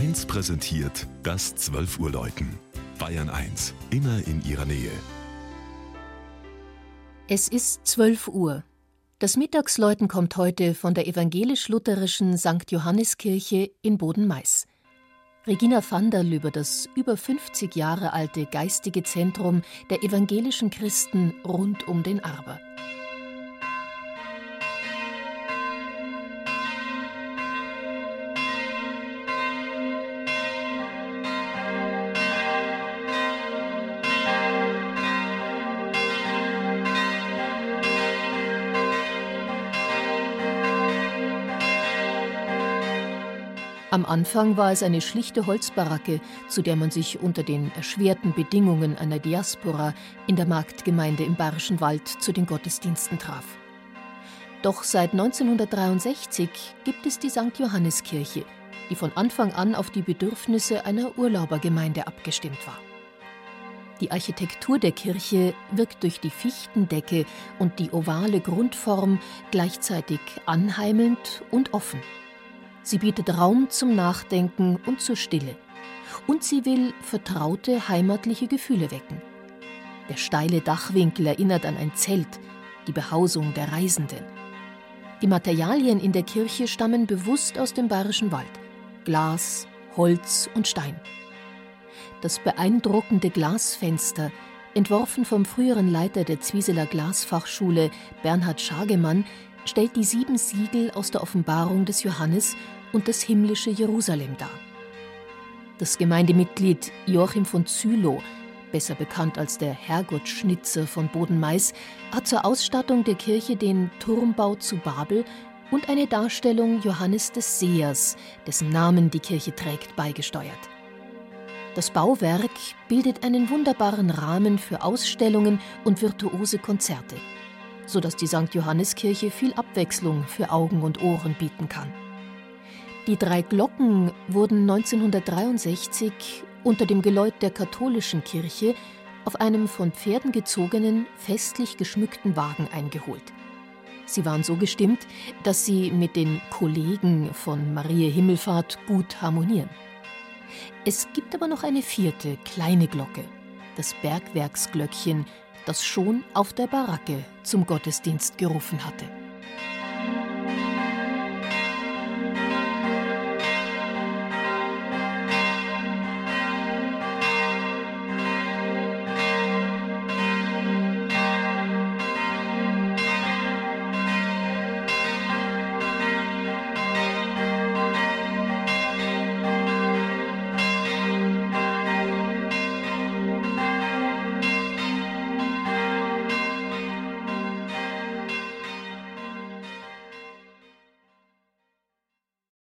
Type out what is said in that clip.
1 präsentiert das 12 Uhr Läuten. Bayern 1, immer in ihrer Nähe. Es ist 12 Uhr. Das Mittagsläuten kommt heute von der evangelisch-lutherischen St. Johanneskirche in Boden-Mais. Regina Vanderl über das über 50 Jahre alte geistige Zentrum der evangelischen Christen rund um den Arber. Am Anfang war es eine schlichte Holzbaracke, zu der man sich unter den erschwerten Bedingungen einer Diaspora in der Marktgemeinde im Bayerischen Wald zu den Gottesdiensten traf. Doch seit 1963 gibt es die St. Johanneskirche, die von Anfang an auf die Bedürfnisse einer Urlaubergemeinde abgestimmt war. Die Architektur der Kirche wirkt durch die Fichtendecke und die ovale Grundform gleichzeitig anheimelnd und offen. Sie bietet Raum zum Nachdenken und zur Stille. Und sie will vertraute heimatliche Gefühle wecken. Der steile Dachwinkel erinnert an ein Zelt, die Behausung der Reisenden. Die Materialien in der Kirche stammen bewusst aus dem bayerischen Wald. Glas, Holz und Stein. Das beeindruckende Glasfenster, entworfen vom früheren Leiter der Zwieseler Glasfachschule Bernhard Schagemann, stellt die sieben Siegel aus der Offenbarung des Johannes und das himmlische Jerusalem dar. Das Gemeindemitglied Joachim von Zülow, besser bekannt als der Herrgottschnitzer von Bodenmais, hat zur Ausstattung der Kirche den Turmbau zu Babel und eine Darstellung Johannes des Sehers, dessen Namen die Kirche trägt, beigesteuert. Das Bauwerk bildet einen wunderbaren Rahmen für Ausstellungen und virtuose Konzerte, sodass die St. Johanneskirche viel Abwechslung für Augen und Ohren bieten kann. Die drei Glocken wurden 1963 unter dem Geläut der katholischen Kirche auf einem von Pferden gezogenen, festlich geschmückten Wagen eingeholt. Sie waren so gestimmt, dass sie mit den Kollegen von Marie Himmelfahrt gut harmonieren. Es gibt aber noch eine vierte, kleine Glocke, das Bergwerksglöckchen, das schon auf der Baracke zum Gottesdienst gerufen hatte.